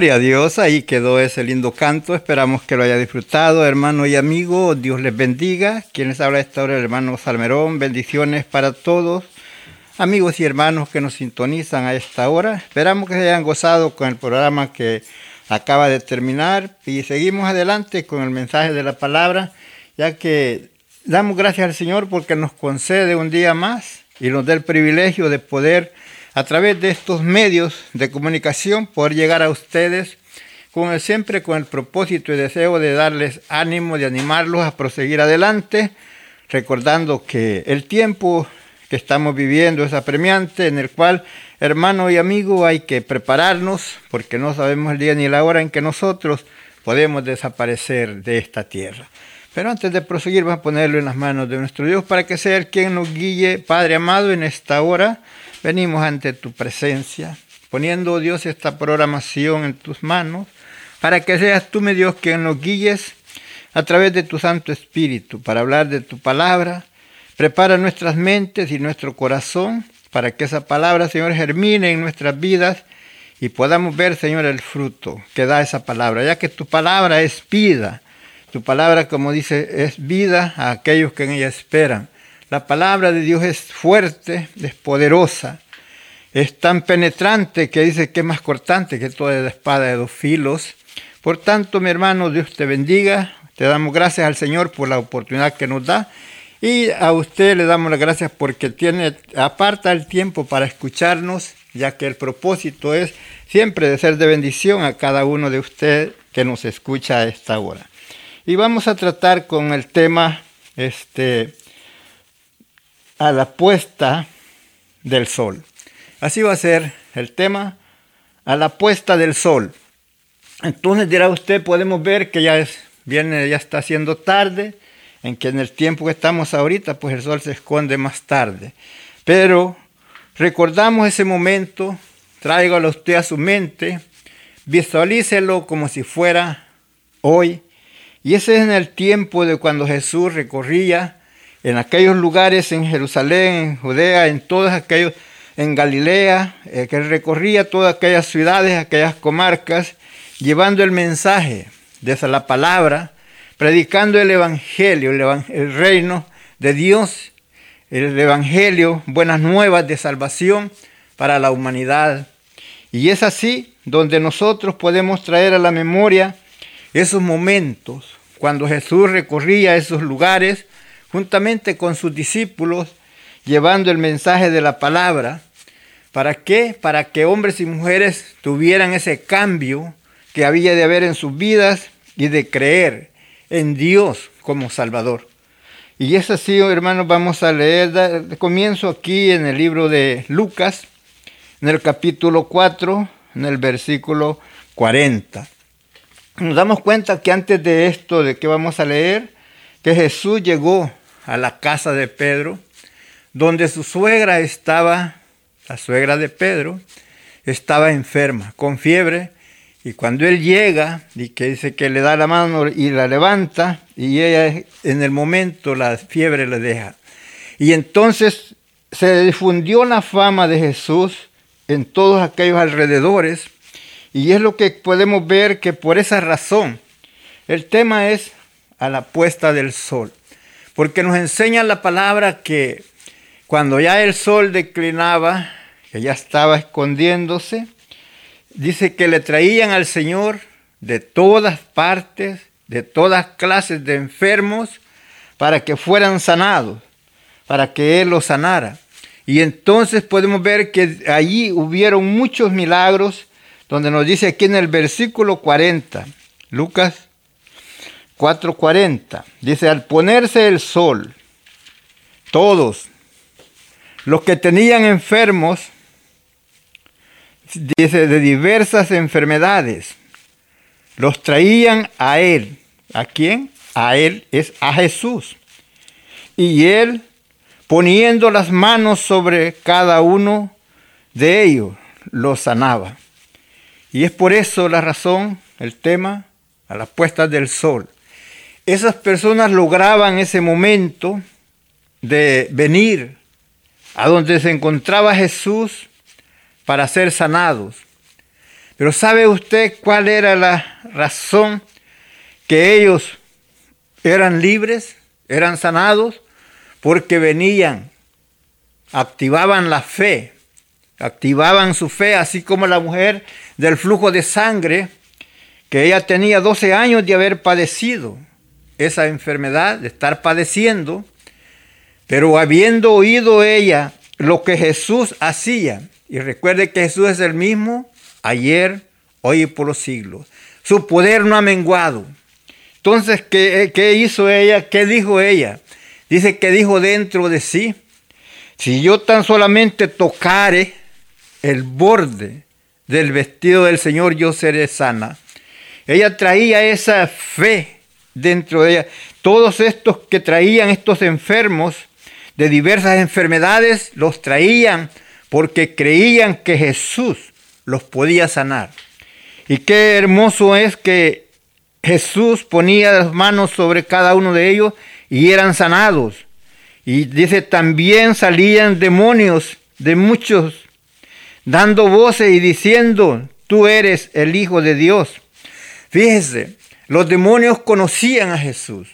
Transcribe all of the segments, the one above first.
Gloria a Dios, ahí quedó ese lindo canto, esperamos que lo haya disfrutado, hermano y amigo, Dios les bendiga, quienes habla esta hora hermano Salmerón, bendiciones para todos, amigos y hermanos que nos sintonizan a esta hora, esperamos que se hayan gozado con el programa que acaba de terminar y seguimos adelante con el mensaje de la palabra, ya que damos gracias al Señor porque nos concede un día más y nos da el privilegio de poder a través de estos medios de comunicación poder llegar a ustedes el, siempre con el propósito y deseo de darles ánimo, de animarlos a proseguir adelante, recordando que el tiempo que estamos viviendo es apremiante, en el cual, hermano y amigo, hay que prepararnos, porque no sabemos el día ni la hora en que nosotros podemos desaparecer de esta tierra. Pero antes de proseguir, vamos a ponerlo en las manos de nuestro Dios para que sea el quien nos guíe, Padre amado, en esta hora. Venimos ante tu presencia, poniendo, Dios, esta programación en tus manos, para que seas tú, mi Dios, quien nos guíes a través de tu Santo Espíritu, para hablar de tu palabra. Prepara nuestras mentes y nuestro corazón para que esa palabra, Señor, germine en nuestras vidas y podamos ver, Señor, el fruto que da esa palabra, ya que tu palabra es vida. Tu palabra, como dice, es vida a aquellos que en ella esperan. La palabra de Dios es fuerte, es poderosa, es tan penetrante que dice que es más cortante que toda la espada de dos filos. Por tanto, mi hermano, Dios te bendiga. Te damos gracias al Señor por la oportunidad que nos da. Y a usted le damos las gracias porque tiene, aparta el tiempo para escucharnos, ya que el propósito es siempre de ser de bendición a cada uno de ustedes que nos escucha a esta hora. Y vamos a tratar con el tema este, a la puesta del sol. Así va a ser el tema a la puesta del sol. Entonces dirá usted, podemos ver que ya es, viene, ya está siendo tarde, en que en el tiempo que estamos ahorita, pues el sol se esconde más tarde. Pero recordamos ese momento, tráigalo usted a su mente, visualícelo como si fuera hoy. Y ese es en el tiempo de cuando Jesús recorría en aquellos lugares en Jerusalén, en Judea, en todos aquellos, en Galilea, eh, que recorría todas aquellas ciudades, aquellas comarcas, llevando el mensaje de esa la palabra, predicando el evangelio, el, el reino de Dios, el Evangelio, buenas nuevas de salvación para la humanidad. Y es así donde nosotros podemos traer a la memoria esos momentos cuando Jesús recorría esos lugares juntamente con sus discípulos, llevando el mensaje de la palabra. ¿Para qué? Para que hombres y mujeres tuvieran ese cambio que había de haber en sus vidas y de creer en Dios como Salvador. Y es así, hermanos, vamos a leer, comienzo aquí en el libro de Lucas, en el capítulo 4, en el versículo 40. Nos damos cuenta que antes de esto, de que vamos a leer, que Jesús llegó a la casa de Pedro, donde su suegra estaba, la suegra de Pedro, estaba enferma, con fiebre, y cuando él llega y que dice que le da la mano y la levanta, y ella en el momento la fiebre le deja. Y entonces se difundió la fama de Jesús en todos aquellos alrededores, y es lo que podemos ver que por esa razón el tema es a la puesta del sol, porque nos enseña la palabra que cuando ya el sol declinaba, que ya estaba escondiéndose, dice que le traían al Señor de todas partes, de todas clases de enfermos, para que fueran sanados, para que Él los sanara. Y entonces podemos ver que allí hubieron muchos milagros, donde nos dice aquí en el versículo 40, Lucas 4:40, dice, al ponerse el sol, todos los que tenían enfermos, dice, de diversas enfermedades, los traían a él. ¿A quién? A él es a Jesús. Y él, poniendo las manos sobre cada uno de ellos, los sanaba. Y es por eso la razón, el tema, a las puestas del sol. Esas personas lograban ese momento de venir a donde se encontraba Jesús para ser sanados. Pero ¿sabe usted cuál era la razón que ellos eran libres, eran sanados? Porque venían, activaban la fe, activaban su fe, así como la mujer del flujo de sangre, que ella tenía 12 años de haber padecido esa enfermedad, de estar padeciendo, pero habiendo oído ella lo que Jesús hacía, y recuerde que Jesús es el mismo ayer, hoy y por los siglos. Su poder no ha menguado. Entonces, ¿qué, ¿qué, hizo ella? ¿Qué dijo ella? Dice que dijo dentro de sí, si yo tan solamente tocare el borde del vestido del Señor, yo seré sana. Ella traía esa fe dentro de ella. Todos estos que traían estos enfermos de diversas enfermedades, los traían porque creían que Jesús los podía sanar. Y qué hermoso es que Jesús ponía las manos sobre cada uno de ellos y eran sanados. Y dice, también salían demonios de muchos, dando voces y diciendo, tú eres el Hijo de Dios. Fíjese, los demonios conocían a Jesús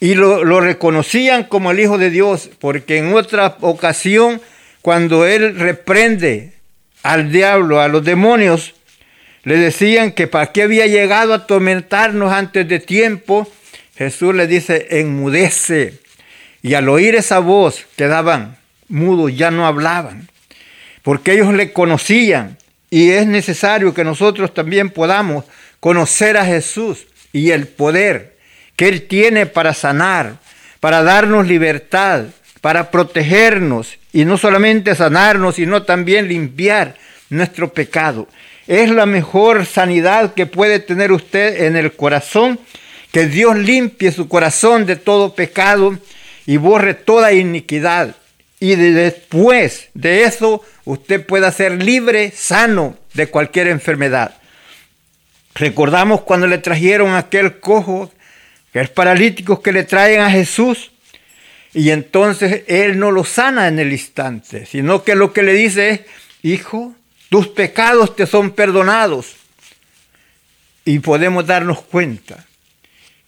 y lo, reconocían como el Hijo de Dios, porque en otra ocasión cuando él reprende al diablo, a los demonios, le decían que para qué había llegado a atormentarnos antes de tiempo, Jesús le dice, enmudece. Y al oír esa voz quedaban mudos, ya no hablaban, porque ellos le conocían. Y es necesario que nosotros también podamos conocer a Jesús y el poder que Él tiene para sanar, para darnos libertad, para protegernos y no solamente sanarnos, sino también limpiar nuestro pecado. Es la mejor sanidad que puede tener usted en el corazón, que Dios limpie su corazón de todo pecado y borre toda iniquidad. Y después de eso usted pueda ser libre, sano de cualquier enfermedad. Recordamos cuando le trajeron aquel cojo, que es paralítico que le traen a Jesús y entonces Él no lo sana en el instante, sino que lo que le dice es, hijo, tus pecados te son perdonados. Y podemos darnos cuenta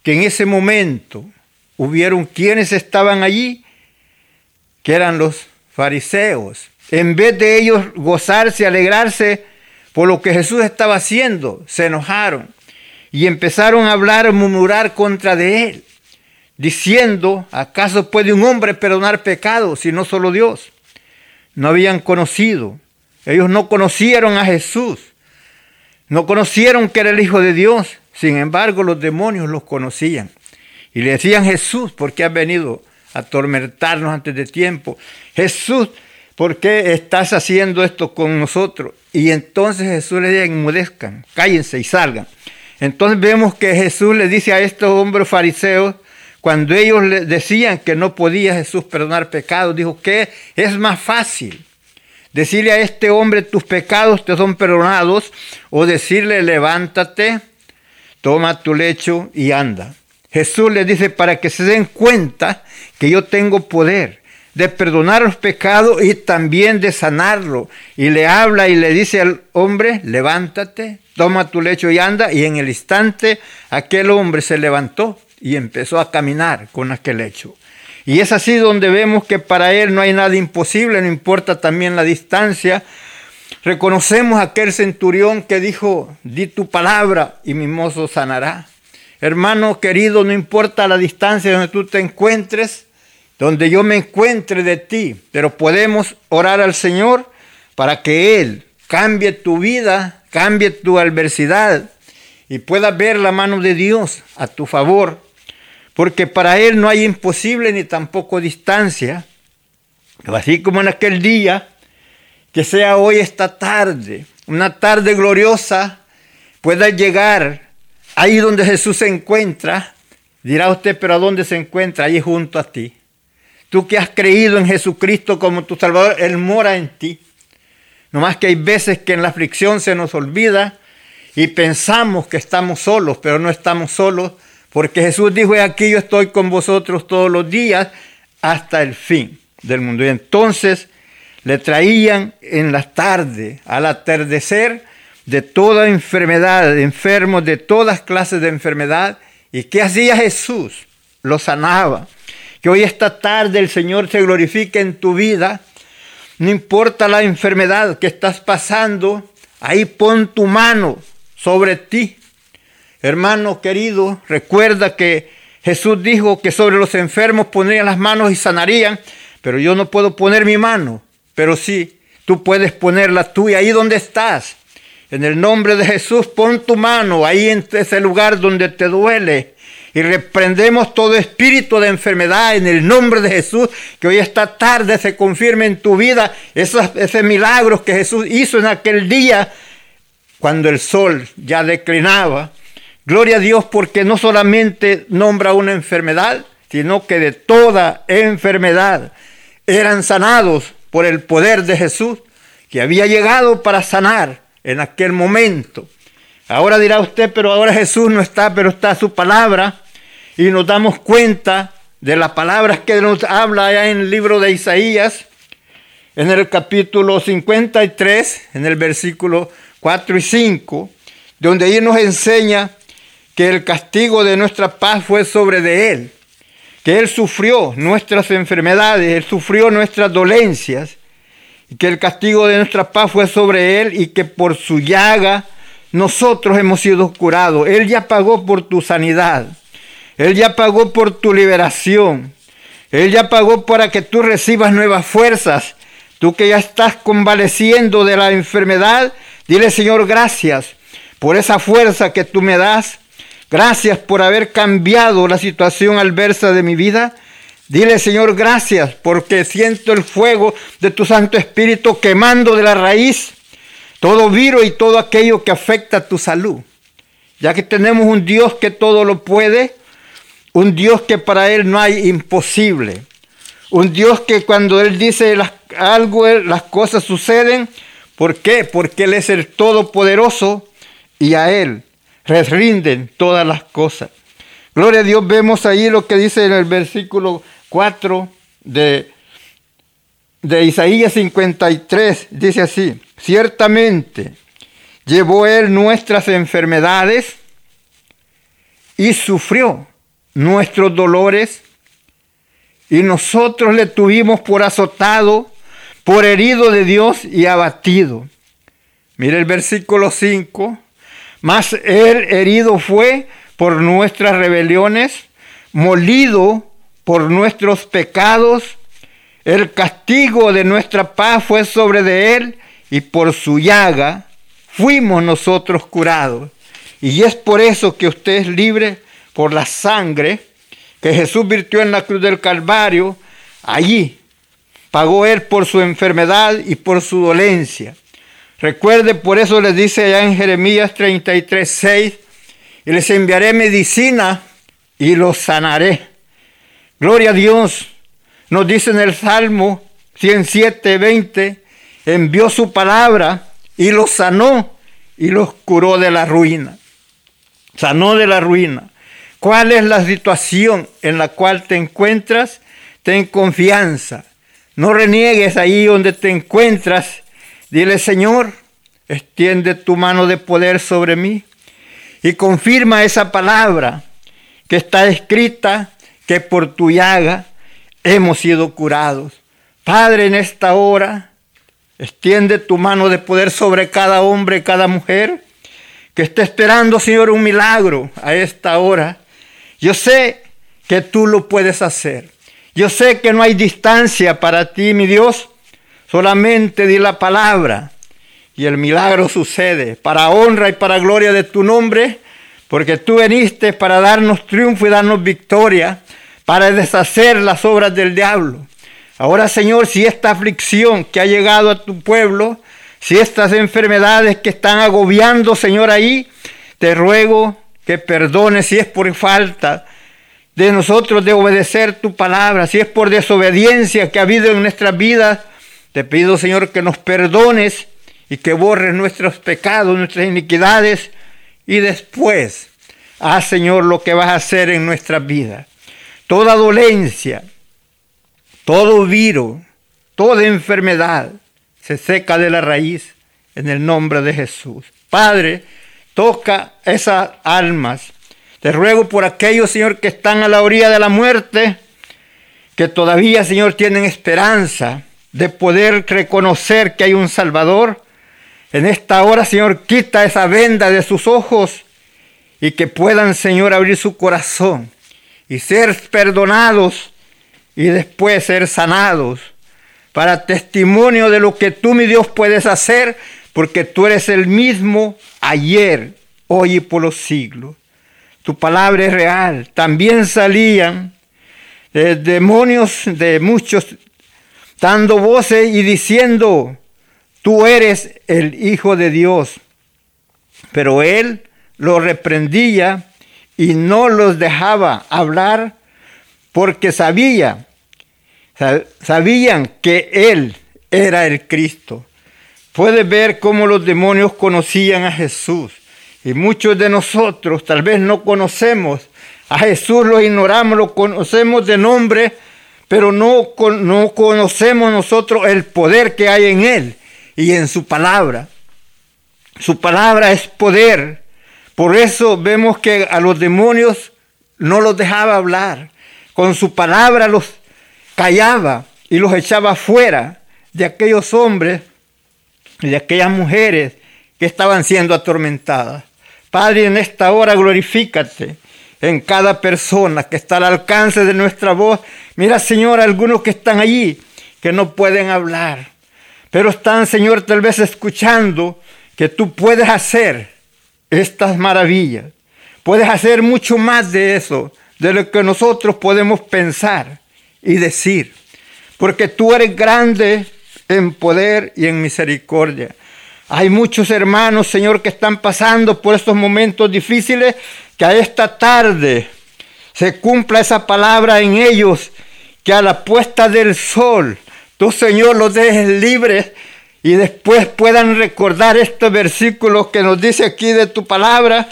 que en ese momento hubieron quienes estaban allí que eran los fariseos. En vez de ellos gozarse, alegrarse por lo que Jesús estaba haciendo, se enojaron y empezaron a hablar, murmurar contra de él, diciendo, ¿acaso puede un hombre perdonar pecados si no solo Dios? No habían conocido, ellos no conocieron a Jesús, no conocieron que era el Hijo de Dios, sin embargo los demonios los conocían. Y le decían, Jesús, ¿por qué has venido a atormentarnos antes de tiempo? Jesús, ¿por qué estás haciendo esto con nosotros? Y entonces Jesús le dice, enmudezcan, cállense y salgan. Entonces vemos que Jesús le dice a estos hombres fariseos, cuando ellos le decían que no podía Jesús perdonar pecados, dijo que es más fácil decirle a este hombre tus pecados te son perdonados o decirle levántate, toma tu lecho y anda. Jesús les dice para que se den cuenta que yo tengo poder de perdonar los pecados y también de sanarlo. Y le habla y le dice al hombre, levántate, toma tu lecho y anda. Y en el instante aquel hombre se levantó y empezó a caminar con aquel lecho. Y es así donde vemos que para él no hay nada imposible, no importa también la distancia. Reconocemos aquel centurión que dijo, di tu palabra y mi mozo sanará. Hermano querido, no importa la distancia donde tú te encuentres, donde yo me encuentre de ti, pero podemos orar al Señor para que Él cambie tu vida, cambie tu adversidad y puedas ver la mano de Dios a tu favor, porque para Él no hay imposible ni tampoco distancia. Así como en aquel día, que sea hoy esta tarde, una tarde gloriosa, pueda llegar Ahí donde Jesús se encuentra, dirá usted, pero ¿a dónde se encuentra? Ahí junto a ti. Tú que has creído en Jesucristo como tu Salvador, Él mora en ti. No más que hay veces que en la aflicción se nos olvida y pensamos que estamos solos, pero no estamos solos, porque Jesús dijo, aquí yo estoy con vosotros todos los días hasta el fin del mundo. Y entonces le traían en la tarde, al atardecer, de toda enfermedad, de enfermos de todas clases de enfermedad. ¿Y qué hacía Jesús? Lo sanaba. Que hoy esta tarde el Señor se glorifique en tu vida. No importa la enfermedad que estás pasando, ahí pon tu mano sobre ti. Hermano querido, recuerda que Jesús dijo que sobre los enfermos pondrían las manos y sanarían, pero yo no puedo poner mi mano, pero sí, tú puedes ponerla tuya ahí donde estás. En el nombre de Jesús, pon tu mano ahí en ese lugar donde te duele. Y reprendemos todo espíritu de enfermedad en el nombre de Jesús, que hoy esta tarde se confirme en tu vida esos, esos milagros que Jesús hizo en aquel día cuando el sol ya declinaba. Gloria a Dios porque no solamente nombra una enfermedad, sino que de toda enfermedad eran sanados por el poder de Jesús, que había llegado para sanar en aquel momento. Ahora dirá usted, pero ahora Jesús no está, pero está su palabra. Y nos damos cuenta de las palabras que nos habla en el libro de Isaías, en el capítulo 53, en el versículo 4 y 5, donde ahí nos enseña que el castigo de nuestra paz fue sobre de Él, que Él sufrió nuestras enfermedades, Él sufrió nuestras dolencias, y que el castigo de nuestra paz fue sobre Él y que por su llaga nosotros hemos sido curados. Él ya pagó por tu sanidad. Él ya pagó por tu liberación. Él ya pagó para que tú recibas nuevas fuerzas. Tú que ya estás convaleciendo de la enfermedad, dile Señor gracias por esa fuerza que tú me das. Gracias por haber cambiado la situación adversa de mi vida. Dile, Señor, gracias porque siento el fuego de tu Santo Espíritu quemando de la raíz todo virus y todo aquello que afecta a tu salud. Ya que tenemos un Dios que todo lo puede, un Dios que para Él no hay imposible, un Dios que cuando Él dice algo, las cosas suceden. ¿Por qué? Porque Él es el Todopoderoso y a Él rinden todas las cosas. Gloria a Dios, vemos ahí lo que dice en el versículo 4 de, de Isaías 53 dice así, ciertamente llevó él nuestras enfermedades y sufrió nuestros dolores y nosotros le tuvimos por azotado, por herido de Dios y abatido. Mire el versículo 5. Mas él herido fue por nuestras rebeliones, molido por nuestros pecados. El castigo de nuestra paz fue sobre de él y por su llaga fuimos nosotros curados. Y es por eso que usted es libre por la sangre que Jesús virtió en la cruz del Calvario. Allí pagó él por su enfermedad y por su dolencia. Recuerde, por eso les dice allá en Jeremías 33, 6, y les enviaré medicina y los sanaré. Gloria a Dios. Nos dice en el Salmo 107, 20, envió su palabra y los sanó y los curó de la ruina. Sanó de la ruina. ¿Cuál es la situación en la cual te encuentras? Ten confianza. No reniegues ahí donde te encuentras. Dile, Señor, extiende tu mano de poder sobre mí y confirma esa palabra que está escrita, que por tu llaga hemos sido curados. Padre, en esta hora, extiende tu mano de poder sobre cada hombre, cada mujer que esté esperando, Señor, un milagro a esta hora. Yo sé que tú lo puedes hacer. Yo sé que no hay distancia para ti, mi Dios. Solamente di la palabra y el milagro sucede para honra y para gloria de tu nombre, porque tú veniste para darnos triunfo y darnos victoria, para deshacer las obras del diablo. Ahora, Señor, si esta aflicción que ha llegado a tu pueblo, si estas enfermedades que están agobiando, Señor, ahí, te ruego que perdones si es por falta de nosotros de obedecer tu palabra, si es por desobediencia que ha habido en nuestras vidas, te pido, Señor, que nos perdones y que borres nuestros pecados, nuestras iniquidades y después haz, Señor, lo que vas a hacer en nuestras vidas. Toda dolencia, todo virus, toda enfermedad se seca de la raíz en el nombre de Jesús. Padre, toca esas almas. Te ruego por aquellos, Señor, que están a la orilla de la muerte, que todavía, Señor, tienen esperanza de poder reconocer que hay un Salvador en esta hora, Señor, quita esa venda de sus ojos y que puedan, Señor, abrir su corazón y ser perdonados y después ser sanados para testimonio de lo que tú, mi Dios, puedes hacer, porque tú eres el mismo ayer, hoy y por los siglos. Tu palabra es real. También salían demonios de muchos dando voces y diciendo, tú eres el Hijo de Dios. Pero él lo reprendía y no los dejaba hablar porque sabía, sabían que él era el Cristo. Puedes ver cómo los demonios conocían a Jesús. Y muchos de nosotros tal vez no conocemos a Jesús, lo ignoramos, lo conocemos de nombre, pero no, no conocemos nosotros el poder que hay en Él y en su palabra. Su palabra es poder. Por eso vemos que a los demonios no los dejaba hablar. Con su palabra los callaba y los echaba fuera de aquellos hombres y de aquellas mujeres que estaban siendo atormentadas. Padre, en esta hora glorifícate en cada persona que está al alcance de nuestra voz. Mira, Señor, algunos que están allí que no pueden hablar pero están, Señor, tal vez escuchando que tú puedes hacer estas maravillas. Puedes hacer mucho más de eso, de lo que nosotros podemos pensar y decir. Porque tú eres grande en poder y en misericordia. Hay muchos hermanos, Señor, que están pasando por estos momentos difíciles, que a esta tarde se cumpla esa palabra en ellos, que a la puesta del sol Tú, Señor, los dejes libres y después puedan recordar estos versículos que nos dice aquí de tu palabra,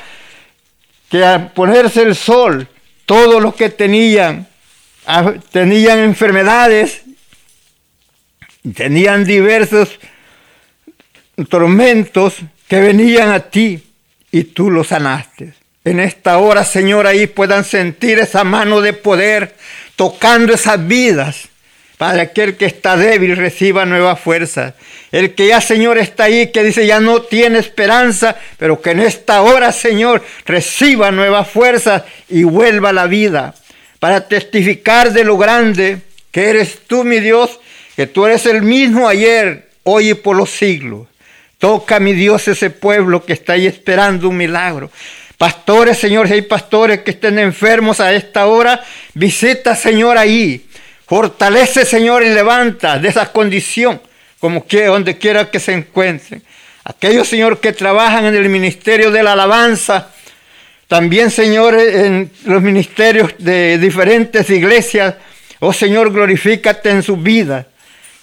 que al ponerse el sol, todos los que tenían, ah, tenían enfermedades, tenían diversos tormentos que venían a ti y tú los sanaste. En esta hora, Señor, ahí puedan sentir esa mano de poder tocando esas vidas para que el que está débil reciba nueva fuerza. El que ya, Señor, está ahí, que dice ya no tiene esperanza, pero que en esta hora, Señor, reciba nueva fuerza y vuelva a la vida. Para testificar de lo grande que eres tú, mi Dios, que tú eres el mismo ayer, hoy y por los siglos. Toca, mi Dios, ese pueblo que está ahí esperando un milagro. Pastores, Señor, si hay pastores que estén enfermos a esta hora, visita, Señor, ahí. Fortalece, Señor, y levanta de esa condición, como que donde quiera que se encuentren. Aquellos, Señor, que trabajan en el ministerio de la alabanza, también, Señor, en los ministerios de diferentes iglesias, oh Señor, glorifícate en su vida.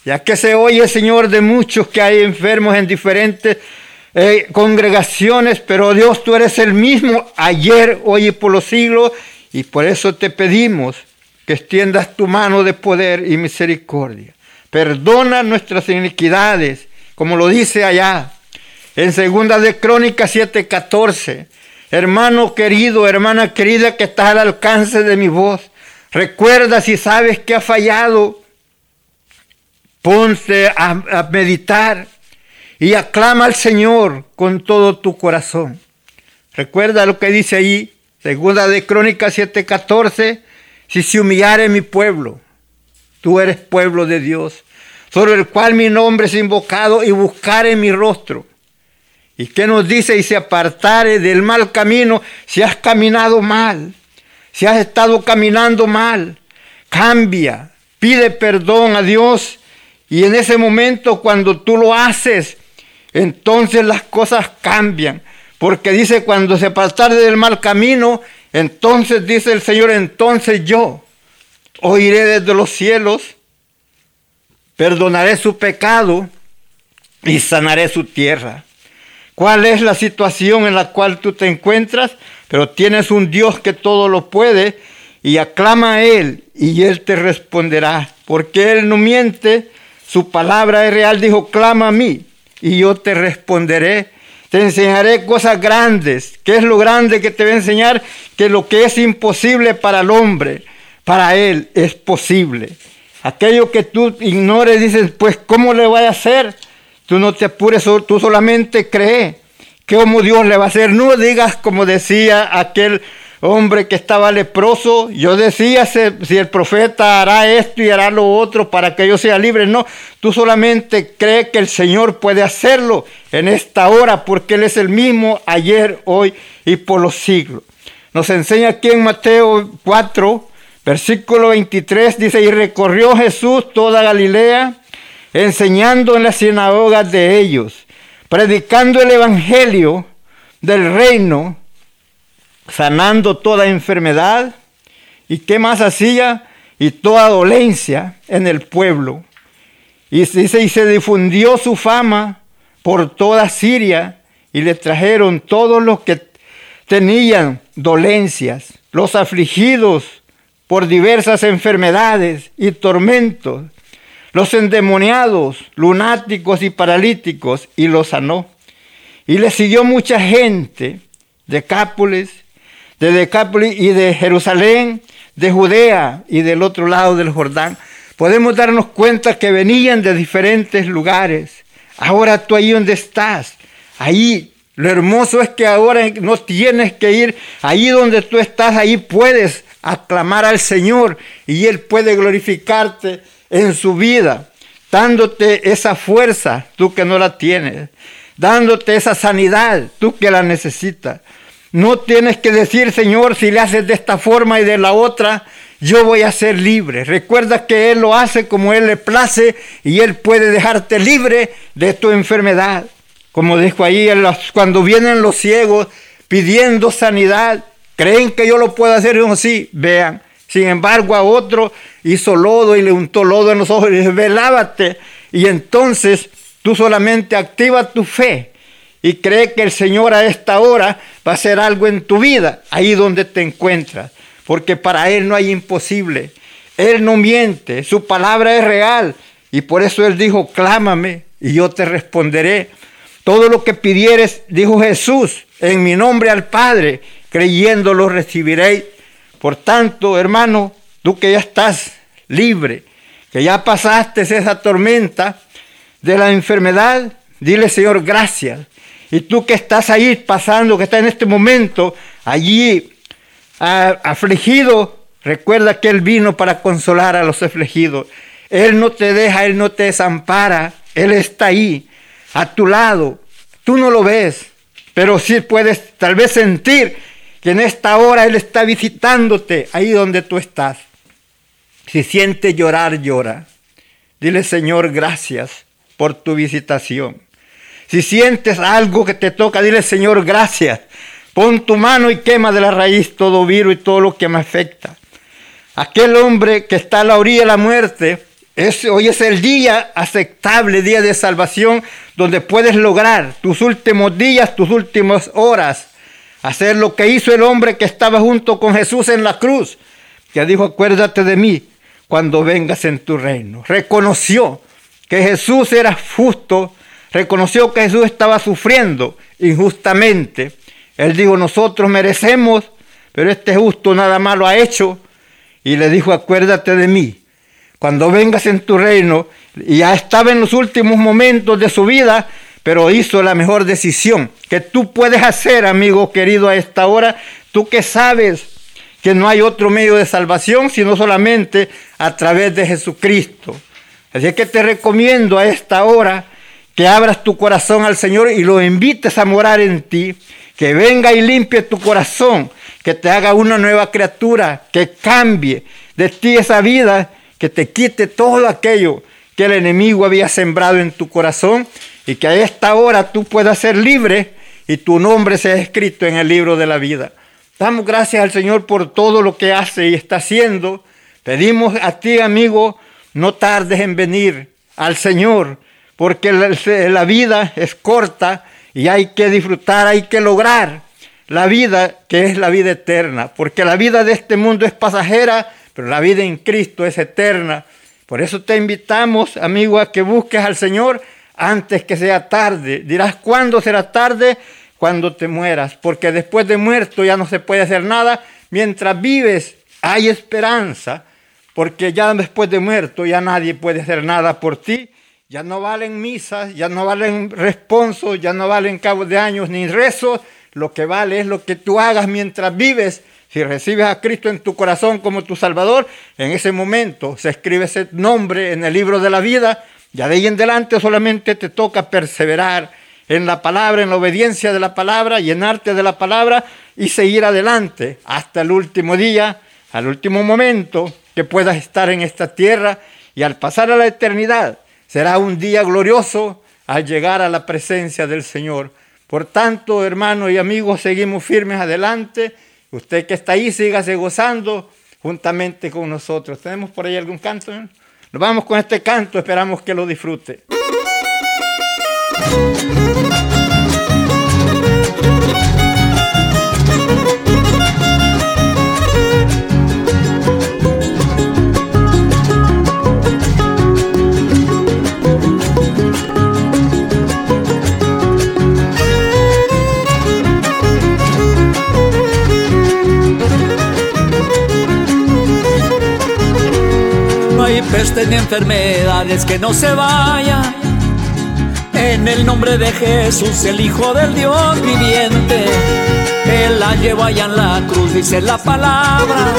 Ya que se oye, Señor, de muchos que hay enfermos en diferentes eh, congregaciones, pero Dios, tú eres el mismo ayer, hoy y por los siglos, y por eso te pedimos que extiendas tu mano de poder y misericordia. Perdona nuestras iniquidades, como lo dice allá en segunda de Crónicas 7:14. Hermano querido, hermana querida que estás al alcance de mi voz, recuerda si sabes que ha fallado, ponte a, meditar y aclama al Señor con todo tu corazón. Recuerda lo que dice ahí, segunda de Crónicas 7:14, si se humillare mi pueblo, tú eres pueblo de Dios, sobre el cual mi nombre es invocado y buscare mi rostro. ¿Y qué nos dice? Y se apartare del mal camino si has caminado mal, si has estado caminando mal, cambia, pide perdón a Dios y en ese momento cuando tú lo haces, entonces las cosas cambian. Porque dice, cuando se apartare del mal camino, entonces dice el Señor, entonces yo oiré desde los cielos, perdonaré su pecado y sanaré su tierra. ¿Cuál es la situación en la cual tú te encuentras? Pero tienes un Dios que todo lo puede y aclama a Él y Él te responderá. Porque Él no miente, su palabra es real, dijo, clama a mí y yo te responderé. Te enseñaré cosas grandes. ¿Qué es lo grande que te voy a enseñar? Que lo que es imposible para el hombre, para él es posible. Aquello que tú ignores, dices, pues ¿cómo le voy a hacer? Tú no te apures, tú solamente cree. ¿Cómo Dios le va a hacer? No digas como decía aquel hombre que estaba leproso. Yo decía, si el profeta hará esto y hará lo otro para que yo sea libre. No, tú solamente crees que el Señor puede hacerlo en esta hora porque Él es el mismo ayer, hoy y por los siglos. Nos enseña aquí en Mateo 4, versículo 23, dice, y recorrió Jesús toda Galilea, enseñando en las sinagogas de ellos, predicando el Evangelio del reino sanando toda enfermedad. ¿Y qué más hacía? Y toda dolencia en el pueblo. Y se, y se difundió su fama por toda Siria y le trajeron todos los que tenían dolencias, los afligidos por diversas enfermedades y tormentos, los endemoniados, lunáticos y paralíticos, y los sanó. Y le siguió mucha gente de Cápoles de Decápolis y de Jerusalén, de Judea y del otro lado del Jordán. Podemos darnos cuenta que venían de diferentes lugares. Ahora tú ahí donde estás, ahí lo hermoso es que ahora no tienes que ir ahí donde tú estás, ahí puedes aclamar al Señor y Él puede glorificarte en su vida, dándote esa fuerza, tú que no la tienes, dándote esa sanidad, tú que la necesitas. No tienes que decir, Señor, si le haces de esta forma y de la otra, yo voy a ser libre. Recuerda que Él lo hace como Él le place y Él puede dejarte libre de tu enfermedad. Como dijo ahí, cuando vienen los ciegos pidiendo sanidad, creen que yo lo puedo hacer. Y sí, vean. Sin embargo, a otro hizo lodo y le untó lodo en los ojos y le dice, ve, lávate. Y entonces tú solamente activa tu fe y cree que el Señor a esta hora va a hacer algo en tu vida, ahí donde te encuentras, porque para Él no hay imposible. Él no miente, su palabra es real y por eso Él dijo, clámame y yo te responderé. Todo lo que pidieres, dijo Jesús, en mi nombre al Padre, creyendo lo recibiréis. Por tanto, hermano, tú que ya estás libre, que ya pasaste esa tormenta de la enfermedad, dile Señor gracias. Y tú que estás ahí pasando, que estás en este momento allí afligido, recuerda que Él vino para consolar a los afligidos. Él no te deja, Él no te desampara, Él está ahí, a tu lado. Tú no lo ves, pero sí puedes tal vez sentir que en esta hora Él está visitándote ahí donde tú estás. Si sientes llorar, llora. Dile, Señor, gracias por tu visitación. Si sientes algo que te toca, dile, Señor, gracias. Pon tu mano y quema de la raíz todo virus y todo lo que me afecta. Aquel hombre que está a la orilla de la muerte, hoy es el día aceptable, día de salvación, donde puedes lograr tus últimos días, tus últimas horas, hacer lo que hizo el hombre que estaba junto con Jesús en la cruz, que dijo, acuérdate de mí cuando vengas en tu reino. Reconoció que Jesús era justo, reconoció que Jesús estaba sufriendo injustamente. Él dijo, nosotros merecemos, pero este justo nada malo ha hecho. Y le dijo, acuérdate de mí cuando vengas en tu reino, y ya estaba en los últimos momentos de su vida, pero hizo la mejor decisión que tú puedes hacer, amigo querido, a esta hora, tú que sabes que no hay otro medio de salvación sino solamente a través de Jesucristo. Así que te recomiendo a esta hora que abras tu corazón al Señor y lo invites a morar en ti, que venga y limpie tu corazón, que te haga una nueva criatura, que cambie de ti esa vida que te quite todo aquello que el enemigo había sembrado en tu corazón y que a esta hora tú puedas ser libre y tu nombre sea escrito en el libro de la vida. Damos gracias al Señor por todo lo que hace y está haciendo. Pedimos a ti, amigo, no tardes en venir al Señor, porque la, vida es corta y hay que disfrutar, hay que lograr la vida que es la vida eterna, porque la vida de este mundo es pasajera pero la vida en Cristo es eterna. Por eso te invitamos, amigo, a que busques al Señor antes que sea tarde. Dirás, ¿cuándo será tarde? Cuando te mueras, porque después de muerto ya no se puede hacer nada. Mientras vives hay esperanza, porque ya después de muerto ya nadie puede hacer nada por ti. Ya no valen misas, ya no valen responsos, ya no valen cabos de años ni rezos. Lo que vale es lo que tú hagas mientras vives si recibes a Cristo en tu corazón como tu Salvador, en ese momento se escribe ese nombre en el libro de la vida. Ya de ahí en adelante solamente te toca perseverar en la palabra, en la obediencia de la palabra, llenarte de la palabra y seguir adelante hasta el último día, al último momento que puedas estar en esta tierra y al pasar a la eternidad será un día glorioso al llegar a la presencia del Señor. Por tanto, hermanos y amigos, seguimos firmes adelante Usted que está ahí, sígase gozando juntamente con nosotros. ¿Tenemos por ahí algún canto? Nos vamos con este canto, esperamos que lo disfrute. Pestes ni enfermedades que no se vayan. En el nombre de Jesús, el Hijo del Dios viviente, Él la llevó allá en la cruz, dice la palabra,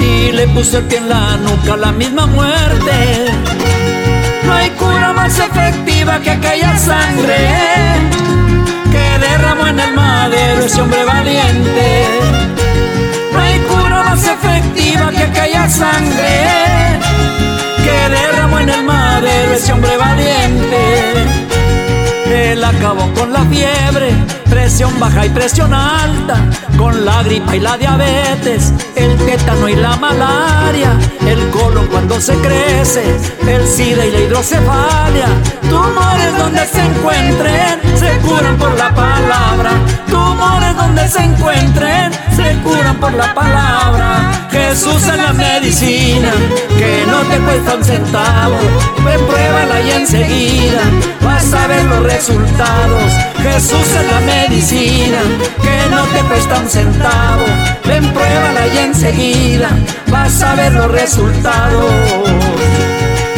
y le puso el pie en la nuca la misma muerte. No hay cura más efectiva que aquella sangre que derramó en el madero ese hombre valiente. Que aquella sangre que derramó en el madero ese hombre valiente. Él acabó con la fiebre, presión baja y presión alta, con la gripa y la diabetes, el tétano y la malaria, el colon cuando se crece, el sida y la hidrocefalia, tumores donde se encuentren, se curan por la palabra, tumores donde se encuentren, se curan por la palabra. Jesús es la medicina que no te cuesta un centavo, ven pruébala y enseguida vas a ver los resultados. Jesús es la medicina que no te cuesta un centavo. Ven, pruébala y enseguida vas a ver los resultados.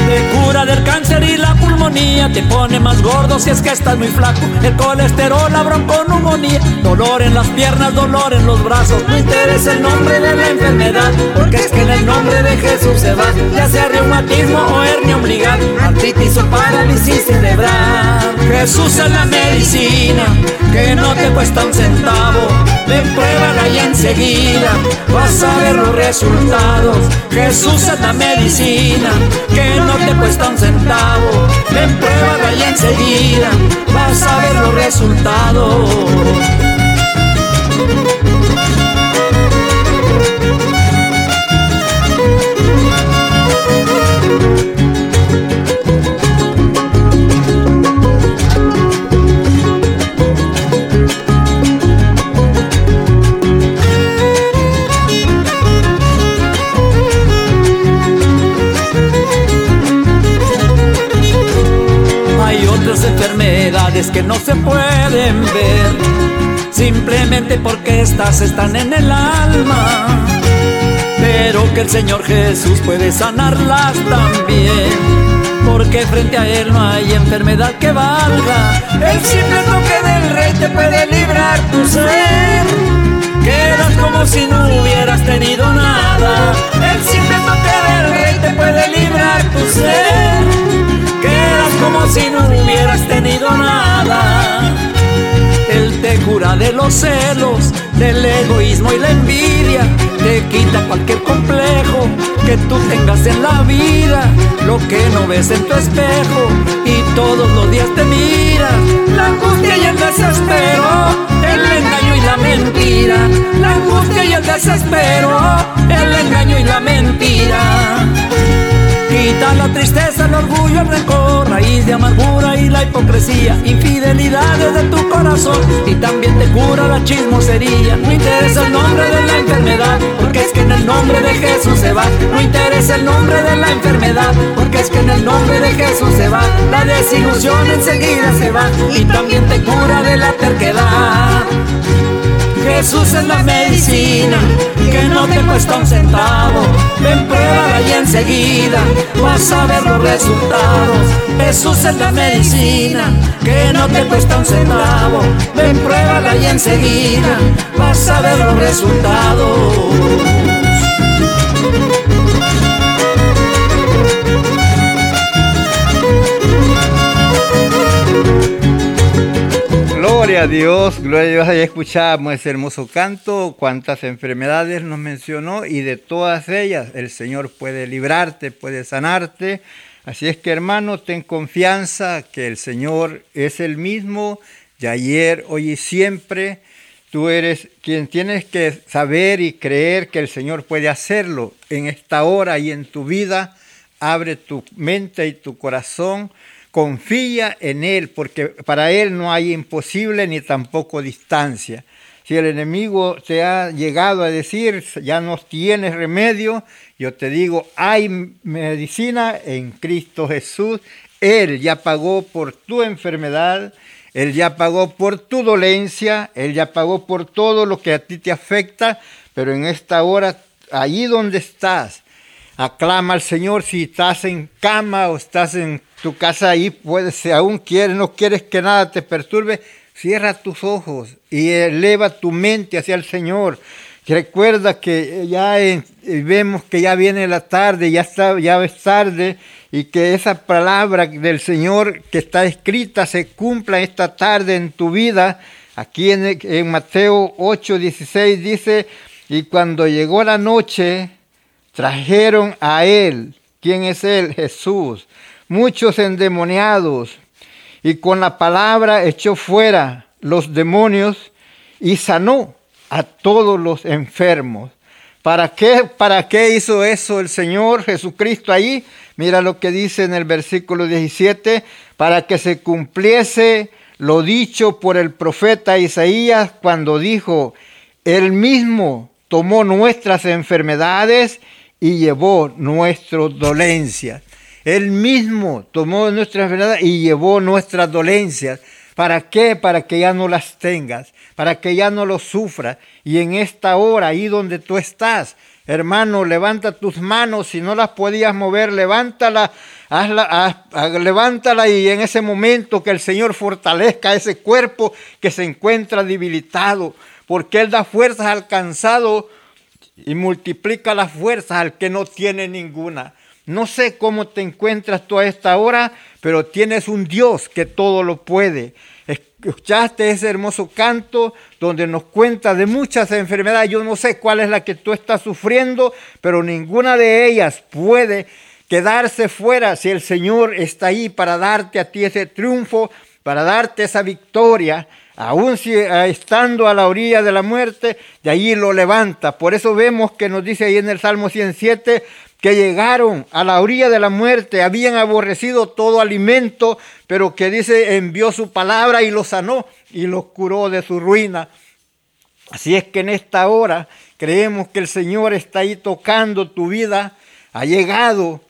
Te cura del cáncer y la pulmonía, te pone más gordo si es que estás muy flaco. El colesterol, la bronconeumonía, dolor en las piernas, dolor en los brazos. No interesa el nombre de la enfermedad, porque es que en el nombre de Jesús se va, ya sea reumatismo o hernia umbilical, artritis o parálisis cerebral. Jesús es la medicina que no te cuesta un centavo. Ven, pruébala y enseguida vas a ver los resultados. Jesús es la medicina que no te cuesta un centavo. Ven, pruébala y enseguida vas a ver los resultados. Enfermedades que no se pueden ver, simplemente porque estas están en el alma, pero que el Señor Jesús puede sanarlas también, porque frente a Él no hay enfermedad que valga, el simple toque del Rey te puede librar tu ser. Quedas como si no hubieras tenido nada. El simple toque del rey te puede librar tu ser como si no hubieras tenido nada. Él te cura de los celos, del egoísmo y la envidia, te quita cualquier complejo que tú tengas en la vida, lo que no ves en tu espejo y todos los días te miras, la angustia y el desespero, el engaño y la mentira, la angustia y el desespero, el engaño y la mentira. Quita la tristeza, el orgullo, el rencor, raíz de amargura y la hipocresía, infidelidades de tu corazón y también te cura la chismosería. No interesa el nombre de la enfermedad, porque es que en el nombre de Jesús se va. No interesa el nombre de la enfermedad, porque es que en el nombre de Jesús se va. La desilusión enseguida se va y también te cura de la terquedad. Jesús es la medicina que no te cuesta un centavo. Ven, pruébala y enseguida vas a ver los resultados. Jesús es la medicina que no te cuesta un centavo. Ven, pruébala y enseguida vas a ver los resultados. Dios, gloria a Dios. Ahí escuchamos ese hermoso canto, cuántas enfermedades nos mencionó y de todas ellas el Señor puede librarte, puede sanarte. Así es que hermano, ten confianza que el Señor es el mismo de ayer, hoy y siempre. Tú eres quien tienes que saber y creer que el Señor puede hacerlo en esta hora y en tu vida. Abre tu mente y tu corazón confía en Él, porque para Él no hay imposible ni tampoco distancia. Si el enemigo te ha llegado a decir, ya no tienes remedio, yo te digo, hay medicina en Cristo Jesús. Él ya pagó por tu enfermedad, Él ya pagó por tu dolencia, Él ya pagó por todo lo que a ti te afecta, pero en esta hora, allí donde estás, aclama al Señor si estás en cama o estás en tu casa ahí puedes, si aún quieres, no quieres que nada te perturbe, cierra tus ojos y eleva tu mente hacia el Señor. Recuerda que ya vemos que ya viene la tarde, ya, está, ya es tarde y que esa palabra del Señor que está escrita se cumpla esta tarde en tu vida. Aquí en, en Mateo 8, 16 dice, y cuando llegó la noche, trajeron a él. ¿Quién es él? Jesús muchos endemoniados, y con la palabra echó fuera los demonios y sanó a todos los enfermos. ¿Para qué, ¿Para qué hizo eso el Señor Jesucristo ahí? Mira lo que dice en el versículo 17, para que se cumpliese lo dicho por el profeta Isaías cuando dijo, Él mismo tomó nuestras enfermedades y llevó nuestras dolencias. Él mismo tomó nuestra enfermedad y llevó nuestras dolencias. ¿Para qué? Para que ya no las tengas, para que ya no lo sufras. Y en esta hora, ahí donde tú estás, hermano, levanta tus manos. Si no las podías mover, levántala, hazla, levántala y en ese momento que el Señor fortalezca ese cuerpo que se encuentra debilitado, porque Él da fuerzas al cansado y multiplica las fuerzas al que no tiene ninguna. No sé cómo te encuentras tú a esta hora, pero tienes un Dios que todo lo puede. Escuchaste ese hermoso canto donde nos cuenta de muchas enfermedades. Yo no sé cuál es la que tú estás sufriendo, pero ninguna de ellas puede quedarse fuera si el Señor está ahí para darte a ti ese triunfo, para darte esa victoria. Aún si eh, estando a la orilla de la muerte, de allí lo levanta. Por eso vemos que nos dice ahí en el Salmo 107, que llegaron a la orilla de la muerte, habían aborrecido todo alimento, pero que dice, envió su palabra y los sanó y los curó de su ruina. Así es que en esta hora creemos que el Señor está ahí tocando tu vida, ha llegado.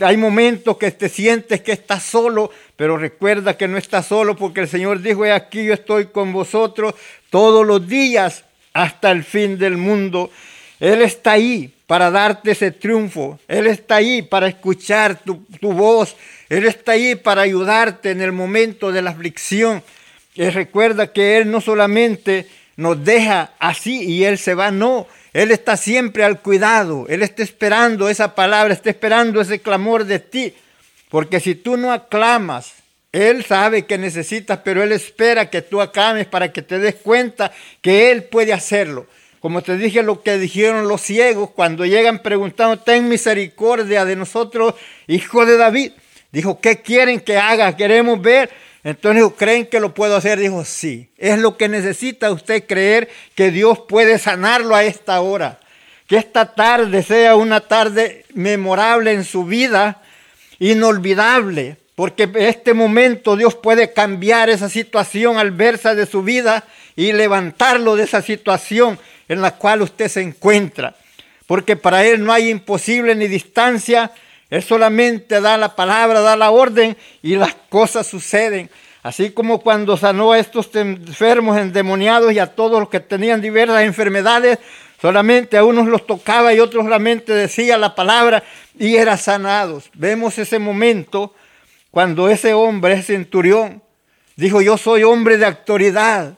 Hay momentos que te sientes que estás solo, pero recuerda que no estás solo porque el Señor dijo, aquí yo estoy con vosotros todos los días hasta el fin del mundo. Él está ahí para darte ese triunfo. Él está ahí para escuchar tu, voz. Él está ahí para ayudarte en el momento de la aflicción. Y recuerda que Él no solamente nos deja así y Él se va, no. Él está siempre al cuidado. Él está esperando esa palabra, está esperando ese clamor de ti. Porque si tú no aclamas, Él sabe que necesitas, pero Él espera que tú aclames para que te des cuenta que Él puede hacerlo. Como te dije lo que dijeron los ciegos cuando llegan preguntando, ten misericordia de nosotros, hijo de David. Dijo, ¿qué quieren que haga? Queremos ver. Entonces ¿creen que lo puedo hacer? Dijo, sí. Es lo que necesita usted creer que Dios puede sanarlo a esta hora. Que esta tarde sea una tarde memorable en su vida, inolvidable. Porque este momento Dios puede cambiar esa situación adversa de su vida y levantarlo de esa situación en la cual usted se encuentra. Porque para Él no hay imposible ni distancia. Él solamente da la palabra, da la orden y las cosas suceden. Así como cuando sanó a estos enfermos endemoniados y a todos los que tenían diversas enfermedades, solamente a unos los tocaba y otros solamente decía la palabra y eran sanados. Vemos ese momento cuando ese hombre, ese centurión, dijo, yo soy hombre de autoridad.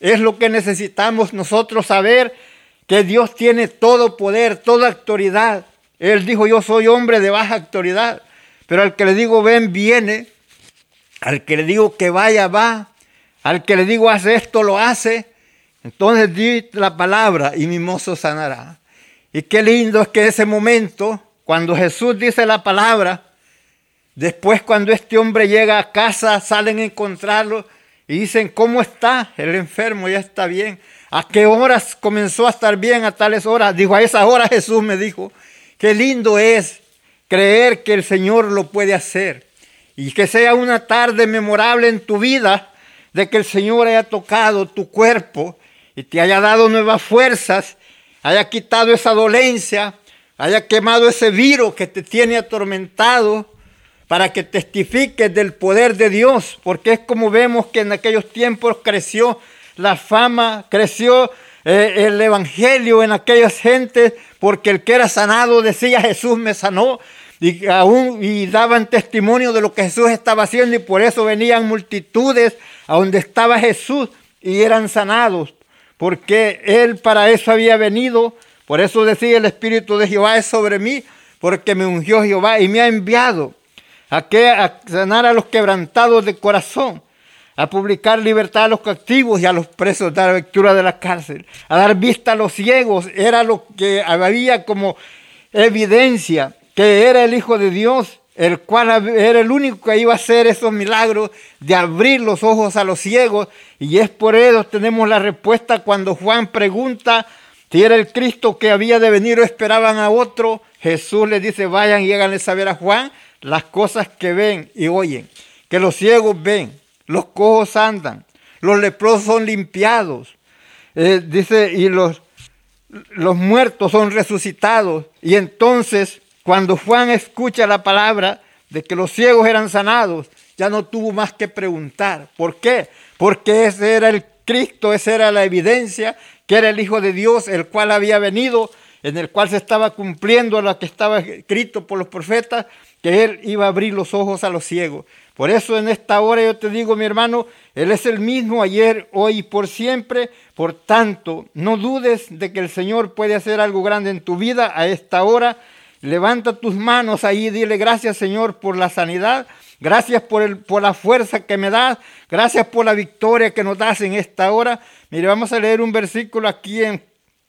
Es lo que necesitamos nosotros saber, que Dios tiene todo poder, toda autoridad. Él dijo, yo soy hombre de baja autoridad, pero al que le digo ven, viene, al que le digo que vaya, va, al que le digo haz esto, lo hace. Entonces di la palabra y mi mozo sanará. Y qué lindo es que ese momento, cuando Jesús dice la palabra, después cuando este hombre llega a casa, salen a encontrarlo y dicen, ¿cómo está? El enfermo ya está bien. ¿A qué horas comenzó a estar bien? A tales horas. Dijo, a esa hora Jesús me dijo, qué lindo es creer que el Señor lo puede hacer. Y que sea una tarde memorable en tu vida de que el Señor haya tocado tu cuerpo y te haya dado nuevas fuerzas, haya quitado esa dolencia, haya quemado ese virus que te tiene atormentado para que testifiques del poder de Dios, porque es como vemos que en aquellos tiempos creció la fama, creció eh, el evangelio en aquellas gentes, porque el que era sanado decía Jesús me sanó, y aún y daban testimonio de lo que Jesús estaba haciendo, y por eso venían multitudes a donde estaba Jesús y eran sanados, porque él para eso había venido, por eso decía el Espíritu de Jehová es sobre mí, porque me ungió Jehová y me ha enviado a, que, sanar a los quebrantados de corazón, a publicar libertad a los cautivos y a los presos, dar lectura de la cárcel, a dar vista a los ciegos, era lo que había como evidencia que era el Hijo de Dios, el cual era el único que iba a hacer esos milagros de abrir los ojos a los ciegos, y es por eso tenemos la respuesta cuando Juan pregunta si era el Cristo que había de venir o esperaban a otro, Jesús le dice, vayan y háganle saber a Juan las cosas que ven y oyen, que los ciegos ven, los cojos andan, los leprosos son limpiados, eh, dice, y los, los muertos son resucitados. Y entonces, cuando Juan escucha la palabra, de que los ciegos eran sanados, ya no tuvo más que preguntar. ¿Por qué? Porque ese era el Cristo, esa era la evidencia, que era el Hijo de Dios, el cual había venido, en el cual se estaba cumpliendo lo que estaba escrito por los profetas, que Él iba a abrir los ojos a los ciegos. Por eso en esta hora yo te digo, mi hermano, Él es el mismo ayer, hoy y por siempre. Por tanto, no dudes de que el Señor puede hacer algo grande en tu vida a esta hora. Levanta tus manos ahí dile gracias Señor por la sanidad. Gracias por, el, por la fuerza que me das. Gracias por la victoria que nos das en esta hora. Mire, vamos a leer un versículo aquí en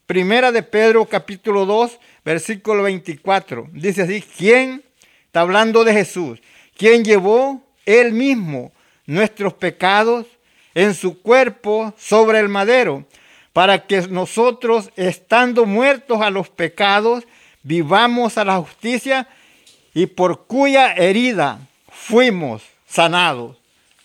Primera de Pedro capítulo 2, versículo 24. Dice así, ¿quién? Está hablando de Jesús. ¿Quién llevó él mismo nuestros pecados en su cuerpo sobre el madero, para que nosotros, estando muertos a los pecados, vivamos a la justicia y por cuya herida fuimos sanados.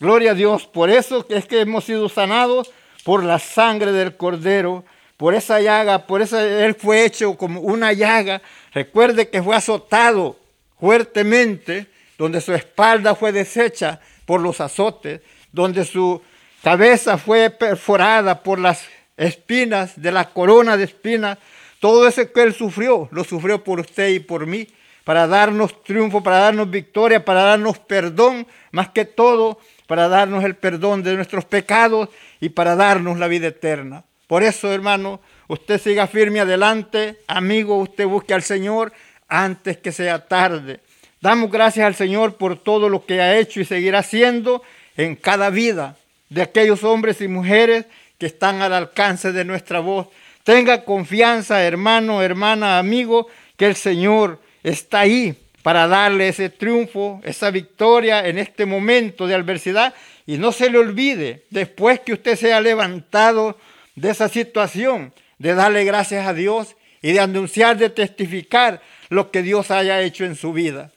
Gloria a Dios, por eso es que hemos sido sanados por la sangre del cordero, por esa llaga, por eso Él fue hecho como una llaga. Recuerde que fue azotado fuertemente donde su espalda fue deshecha por los azotes, donde su cabeza fue perforada por las espinas de la corona de espinas, todo eso que él sufrió, lo sufrió por usted y por mí, para darnos triunfo, para darnos victoria, para darnos perdón, más que todo, para darnos el perdón de nuestros pecados y para darnos la vida eterna. Por eso, hermano, usted siga firme adelante, amigo, usted busque al Señor antes que sea tarde. Damos gracias al Señor por todo lo que ha hecho y seguirá haciendo en cada vida de aquellos hombres y mujeres que están al alcance de nuestra voz. Tenga confianza, hermano, hermana, amigo, que el Señor está ahí para darle ese triunfo, esa victoria en este momento de adversidad. Y no se le olvide, después que usted sea levantado de esa situación, de darle gracias a Dios y de anunciar, de testificar lo que Dios haya hecho en su vida.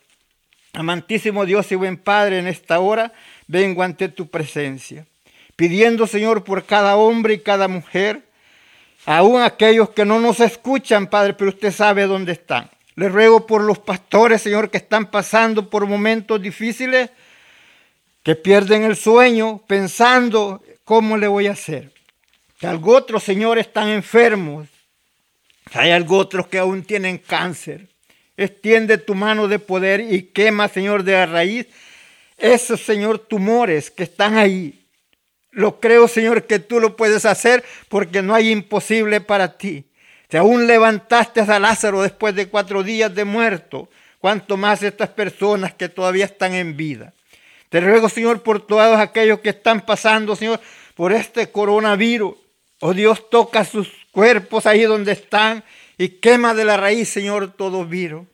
Amantísimo Dios y buen Padre, en esta hora vengo ante tu presencia, pidiendo, Señor, por cada hombre y cada mujer, aún aquellos que no nos escuchan, Padre, pero usted sabe dónde están. Le ruego por los pastores, Señor, que están pasando por momentos difíciles, que pierden el sueño pensando cómo le voy a hacer. Que algo otros, Señor, están enfermos. Hay algo otros que aún tienen cáncer. Extiende tu mano de poder y quema, Señor, de la raíz esos, Señor, tumores que están ahí. Lo creo, Señor, que tú lo puedes hacer porque no hay imposible para ti. Si aún levantaste a Lázaro después de cuatro días de muerto, cuanto más estas personas que todavía están en vida. Te ruego, Señor, por todos aquellos que están pasando, Señor, por este coronavirus. Oh Dios, toca sus cuerpos ahí donde están y quema de la raíz, Señor, todo virus.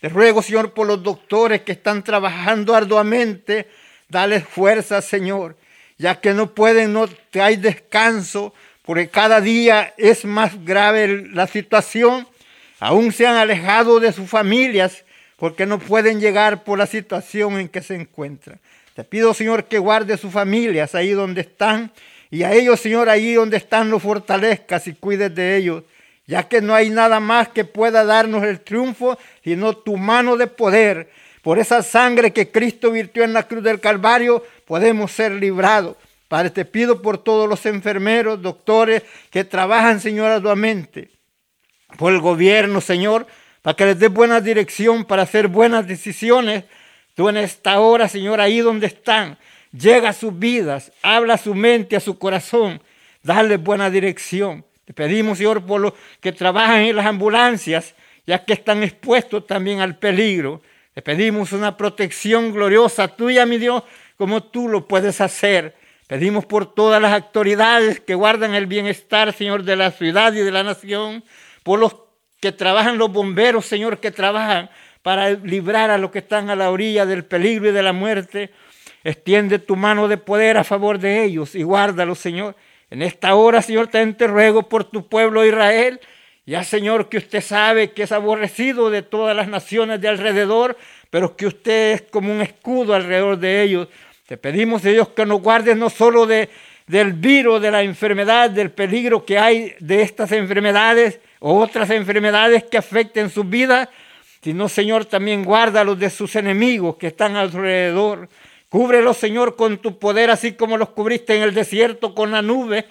Te ruego, Señor, por los doctores que están trabajando arduamente, dale fuerza, Señor, ya que no pueden, no hay descanso, porque cada día es más grave la situación. Aún se han alejado de sus familias porque no pueden llegar por la situación en que se encuentran. Te pido, Señor, que guarde sus familias ahí donde están y a ellos, Señor, ahí donde están los fortalezcas y cuides de ellos ya que no hay nada más que pueda darnos el triunfo, sino tu mano de poder. Por esa sangre que Cristo virtió en la cruz del Calvario, podemos ser librados. Padre, te pido por todos los enfermeros, doctores que trabajan, Señor, arduamente. Por el gobierno, Señor, para que les dé buena dirección, para hacer buenas decisiones. Tú en esta hora, Señor, ahí donde están, llega a sus vidas, habla a su mente, a su corazón, dale buena dirección. Te pedimos, Señor, por los que trabajan en las ambulancias, ya que están expuestos también al peligro. Te pedimos una protección gloriosa tuya, mi Dios, como tú lo puedes hacer. Pedimos por todas las autoridades que guardan el bienestar, Señor, de la ciudad y de la nación, por los que trabajan, los bomberos, Señor, que trabajan para librar a los que están a la orilla del peligro y de la muerte. Extiende tu mano de poder a favor de ellos y guárdalos, Señor. En esta hora, Señor, te ruego por tu pueblo Israel. Ya, Señor, que usted sabe que es aborrecido de todas las naciones de alrededor, pero que usted es como un escudo alrededor de ellos. Te pedimos, Dios, que nos guardes no solo de, del virus, de la enfermedad, del peligro que hay de estas enfermedades o otras enfermedades que afecten su vida, sino, Señor, también guárdalos de sus enemigos que están alrededor. Cúbrelos, Señor, con tu poder, así como los cubriste en el desierto con la nube,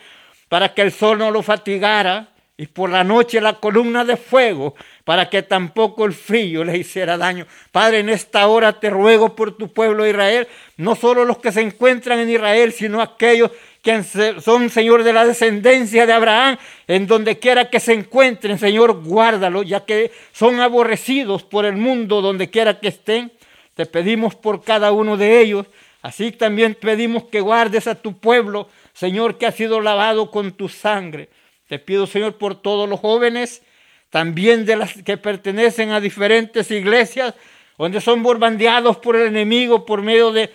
para que el sol no los fatigara, y por la noche la columna de fuego, para que tampoco el frío les hiciera daño. Padre, en esta hora te ruego por tu pueblo Israel, no solo los que se encuentran en Israel, sino aquellos que son, Señor, de la descendencia de Abraham, en donde quiera que se encuentren, Señor, guárdalo, ya que son aborrecidos por el mundo donde quiera que estén. Te pedimos por cada uno de ellos. Así también pedimos que guardes a tu pueblo, Señor, que ha sido lavado con tu sangre. Te pido, Señor, por todos los jóvenes, también de las que pertenecen a diferentes iglesias, donde son bombardeados por el enemigo por medio de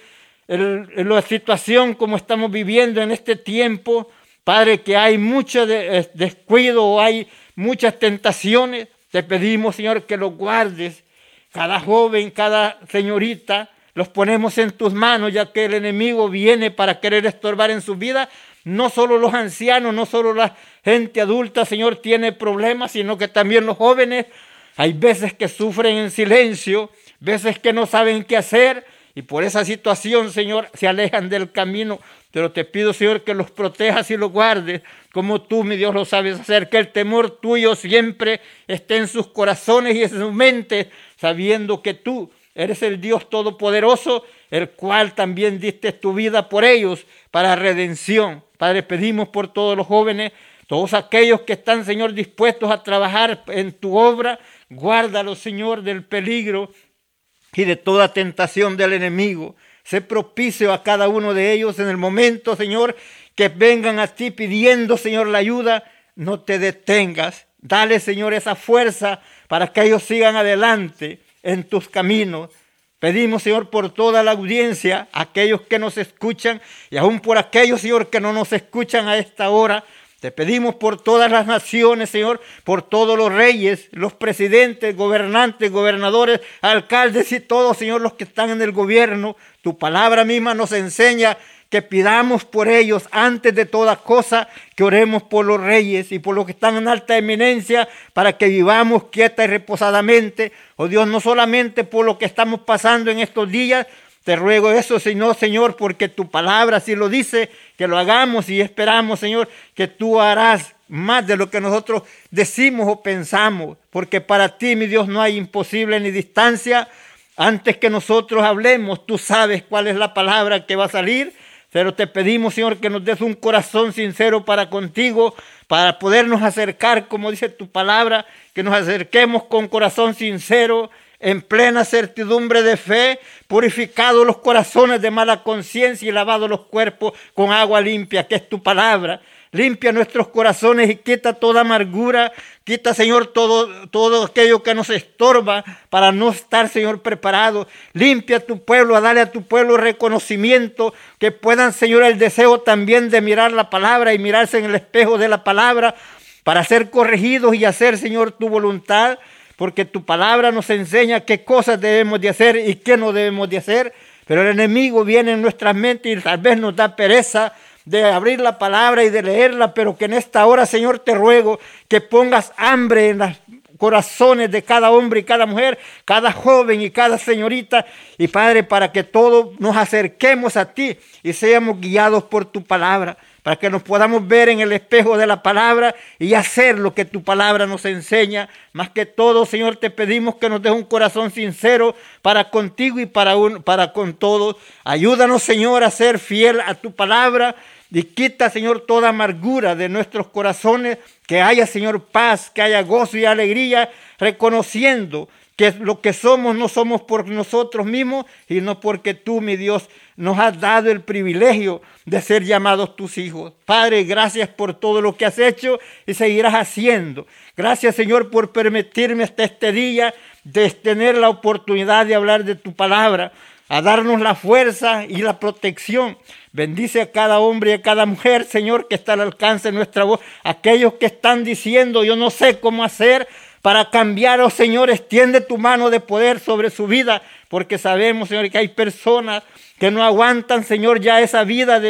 la situación como estamos viviendo en este tiempo. Padre, que hay mucho eh, descuido, hay muchas tentaciones. Te pedimos, Señor, que los guardes cada joven, cada señorita, los ponemos en tus manos, ya que el enemigo viene para querer estorbar en su vida. No solo los ancianos, no solo la gente adulta, Señor, tiene problemas, sino que también los jóvenes. Hay veces que sufren en silencio, veces que no saben qué hacer y por esa situación, Señor, se alejan del camino. Pero te pido, Señor, que los protejas y los guardes, como tú, mi Dios, lo sabes hacer. Que el temor tuyo siempre esté en sus corazones y en sus mentes, sabiendo que tú eres el Dios Todopoderoso, el cual también diste tu vida por ellos para redención. Padre, pedimos por todos los jóvenes, todos aquellos que están, Señor, dispuestos a trabajar en tu obra. Guárdalos, Señor, del peligro y de toda tentación del enemigo. Sé propicio a cada uno de ellos en el momento, Señor, que vengan a ti pidiendo, Señor, la ayuda. No te detengas. Dale, Señor, esa fuerza para que ellos sigan adelante en tus caminos. Pedimos, Señor, por toda la audiencia, aquellos que nos escuchan y aún por aquellos, Señor, que no nos escuchan a esta hora. Te pedimos por todas las naciones, Señor, por todos los reyes, los presidentes, gobernantes, gobernadores, alcaldes y todos, Señor, los que están en el gobierno. Tu palabra misma nos enseña que pidamos por ellos antes de toda cosa, que oremos por los reyes y por los que están en alta eminencia, para que vivamos quieta y reposadamente. Oh Dios, no solamente por lo que estamos pasando en estos días, te ruego eso, Señor, Señor, porque tu palabra así lo dice, que lo hagamos y esperamos, Señor, que tú harás más de lo que nosotros decimos o pensamos, porque para ti, mi Dios, no hay imposible ni distancia. Antes que nosotros hablemos, tú sabes cuál es la palabra que va a salir, pero te pedimos, Señor, que nos des un corazón sincero para contigo, para podernos acercar, como dice tu palabra, que nos acerquemos con corazón sincero en plena certidumbre de fe, purificados los corazones de mala conciencia y lavados los cuerpos con agua limpia, que es tu palabra. Limpia nuestros corazones y quita toda amargura. Quita, Señor, todo, todo aquello que nos estorba para no estar, Señor, preparado. Limpia tu pueblo, a darle a tu pueblo reconocimiento. Que puedan, Señor, el deseo también de mirar la palabra y mirarse en el espejo de la palabra para ser corregidos y hacer, Señor, tu voluntad porque tu palabra nos enseña qué cosas debemos de hacer y qué no debemos de hacer, pero el enemigo viene en nuestras mentes y tal vez nos da pereza de abrir la palabra y de leerla, pero que en esta hora, Señor, te ruego que pongas hambre en los corazones de cada hombre y cada mujer, cada joven y cada señorita, y Padre, para que todos nos acerquemos a ti y seamos guiados por tu palabra para que nos podamos ver en el espejo de la palabra y hacer lo que tu palabra nos enseña. Más que todo, Señor, te pedimos que nos des un corazón sincero para contigo y para, para con todos. Ayúdanos, Señor, a ser fiel a tu palabra y quita, Señor, toda amargura de nuestros corazones, que haya, Señor, paz, que haya gozo y alegría, reconociendo que lo que somos no somos por nosotros mismos, sino porque tú, mi Dios, nos has dado el privilegio de ser llamados tus hijos. Padre, gracias por todo lo que has hecho y seguirás haciendo. Gracias, Señor, por permitirme hasta este día de tener la oportunidad de hablar de tu palabra, a darnos la fuerza y la protección. Bendice a cada hombre y a cada mujer, Señor, que está al alcance de nuestra voz. Aquellos que están diciendo, yo no sé cómo hacer, para cambiar, oh Señor, extiende tu mano de poder sobre su vida, porque sabemos, Señor, que hay personas que no aguantan, Señor, ya esa vida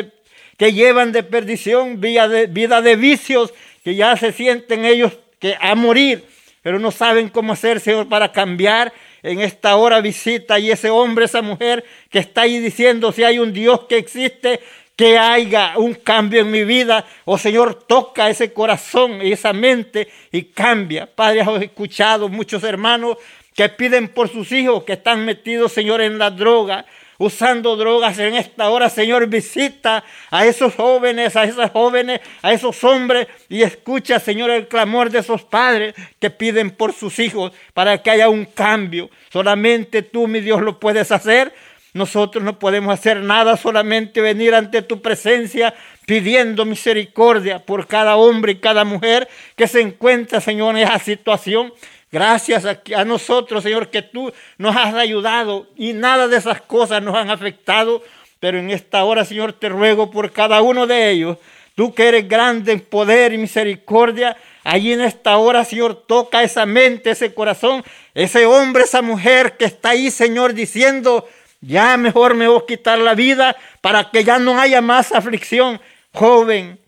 que llevan de perdición, vida de, vida de vicios, que ya se sienten ellos que a morir. pero no saben cómo hacer, Señor, para cambiar. En esta hora visita y ese hombre, esa mujer que está ahí diciendo si hay un Dios que existe, que haya un cambio en mi vida. Oh Señor, toca ese corazón y esa mente y cambia. Padre, has escuchado muchos hermanos que piden por sus hijos que están metidos, Señor, en la droga usando drogas en esta hora, Señor, visita a esos jóvenes, a esas jóvenes, a esos hombres y escucha, Señor, el clamor de esos padres que piden por sus hijos para que haya un cambio. Solamente tú, mi Dios, lo puedes hacer. Nosotros no podemos hacer nada, solamente venir ante tu presencia pidiendo misericordia por cada hombre y cada mujer que se encuentra, Señor, en esa situación. Gracias a, nosotros, Señor, que tú nos has ayudado y nada de esas cosas nos han afectado. Pero en esta hora, Señor, te ruego por cada uno de ellos. Tú que eres grande en poder y misericordia, allí en esta hora, Señor, toca esa mente, ese corazón, ese hombre, esa mujer que está ahí, Señor, diciendo, ya mejor me voy a quitar la vida para que ya no haya más aflicción. Joven,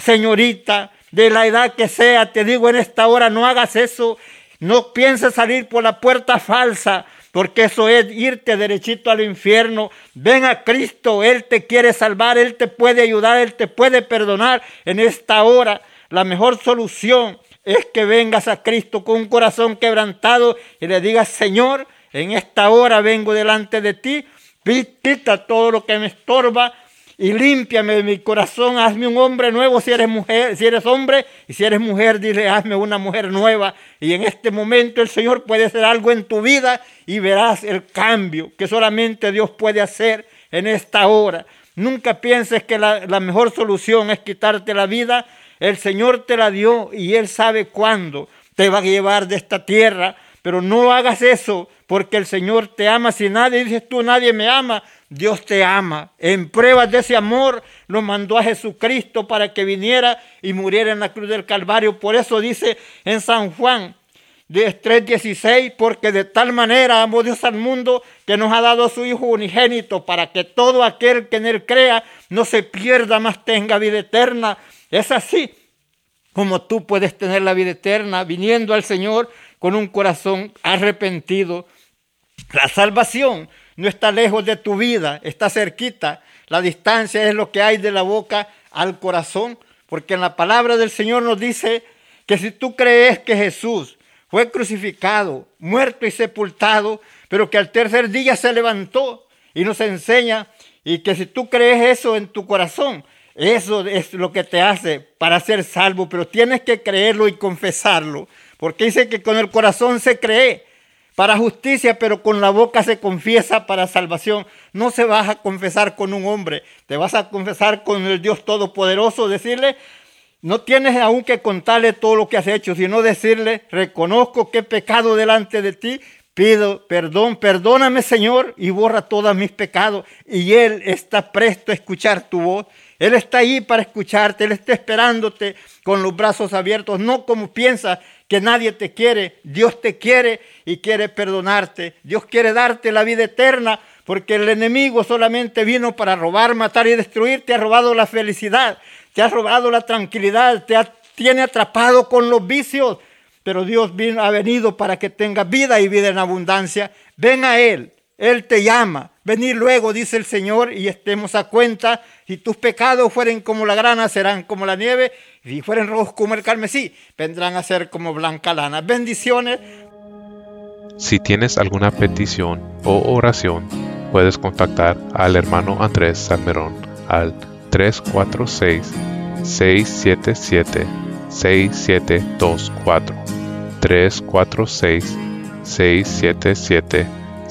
señorita, de la edad que sea, te digo en esta hora, no hagas eso. No pienses salir por la puerta falsa, porque eso es irte derechito al infierno. Ven a Cristo, Él te quiere salvar, Él te puede ayudar, Él te puede perdonar en esta hora. La mejor solución es que vengas a Cristo con un corazón quebrantado y le digas, Señor, en esta hora vengo delante de ti, quita todo lo que me estorba, y límpiame mi corazón, hazme un hombre nuevo si eres mujer, si eres hombre, y si eres mujer, dile, hazme una mujer nueva. Y en este momento el Señor puede hacer algo en tu vida y verás el cambio que solamente Dios puede hacer en esta hora. Nunca pienses que la, la mejor solución es quitarte la vida. El Señor te la dio y Él sabe cuándo te va a llevar de esta tierra. Pero no hagas eso porque el Señor te ama. Si nadie dices tú, nadie me ama, Dios te ama. En pruebas de ese amor lo mandó a Jesucristo para que viniera y muriera en la cruz del Calvario. Por eso dice en San Juan 3:16, porque de tal manera amó Dios al mundo que nos ha dado a su Hijo unigénito para que todo aquel que en él crea no se pierda, más tenga vida eterna. Es así como tú puedes tener la vida eterna viniendo al Señor con un corazón arrepentido. La salvación no está lejos de tu vida, está cerquita. La distancia es lo que hay de la boca al corazón, porque en la palabra del Señor nos dice que si tú crees que Jesús fue crucificado, muerto y sepultado, pero que al tercer día se levantó y nos enseña, y que si tú crees eso en tu corazón, eso es lo que te hace para ser salvo, pero tienes que creerlo y confesarlo, porque dice que con el corazón se cree para justicia, pero con la boca se confiesa para salvación. No se vas a confesar con un hombre, te vas a confesar con el Dios Todopoderoso, decirle, no tienes aún que contarle todo lo que has hecho, sino decirle, reconozco que he pecado delante de ti, pido perdón, perdóname Señor y borra todos mis pecados. Y Él está presto a escuchar tu voz. Él está ahí para escucharte, Él está esperándote con los brazos abiertos, no como piensas que nadie te quiere, Dios te quiere y quiere perdonarte. Dios quiere darte la vida eterna porque el enemigo solamente vino para robar, matar y destruir. Te ha robado la felicidad, te ha robado la tranquilidad, te tiene atrapado con los vicios. Pero Dios vino, ha venido para que tengas vida y vida en abundancia. Ven a Él, Él te llama. Venir luego, dice el Señor, y estemos a cuenta. Si tus pecados fueren como la grana, serán como la nieve si fueren rojos como el carmesí, vendrán a ser como blanca lana. Bendiciones. Si tienes alguna petición o oración, puedes contactar al hermano Andrés Salmerón al 346-677-6724. 346-677-6724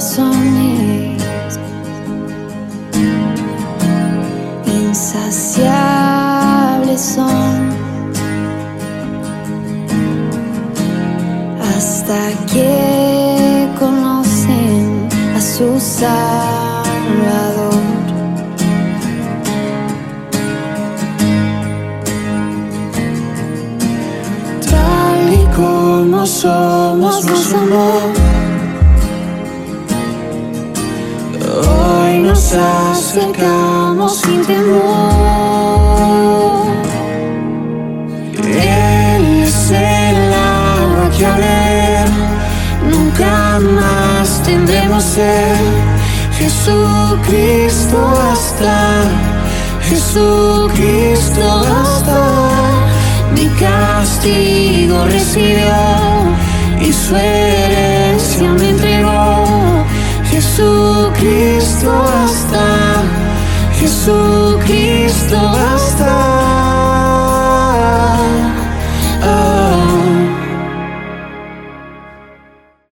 corazones son hasta hasta que conocen a su Salvador. Tal y como somos, nos amó. Acercamos sin temor. Él es el agua que a ver nunca más tendremos sed. Jesucristo hasta, Jesucristo hasta, mi castigo recibió y su herencia me entregó. Jesucristo hasta, basta, Jesucristo basta.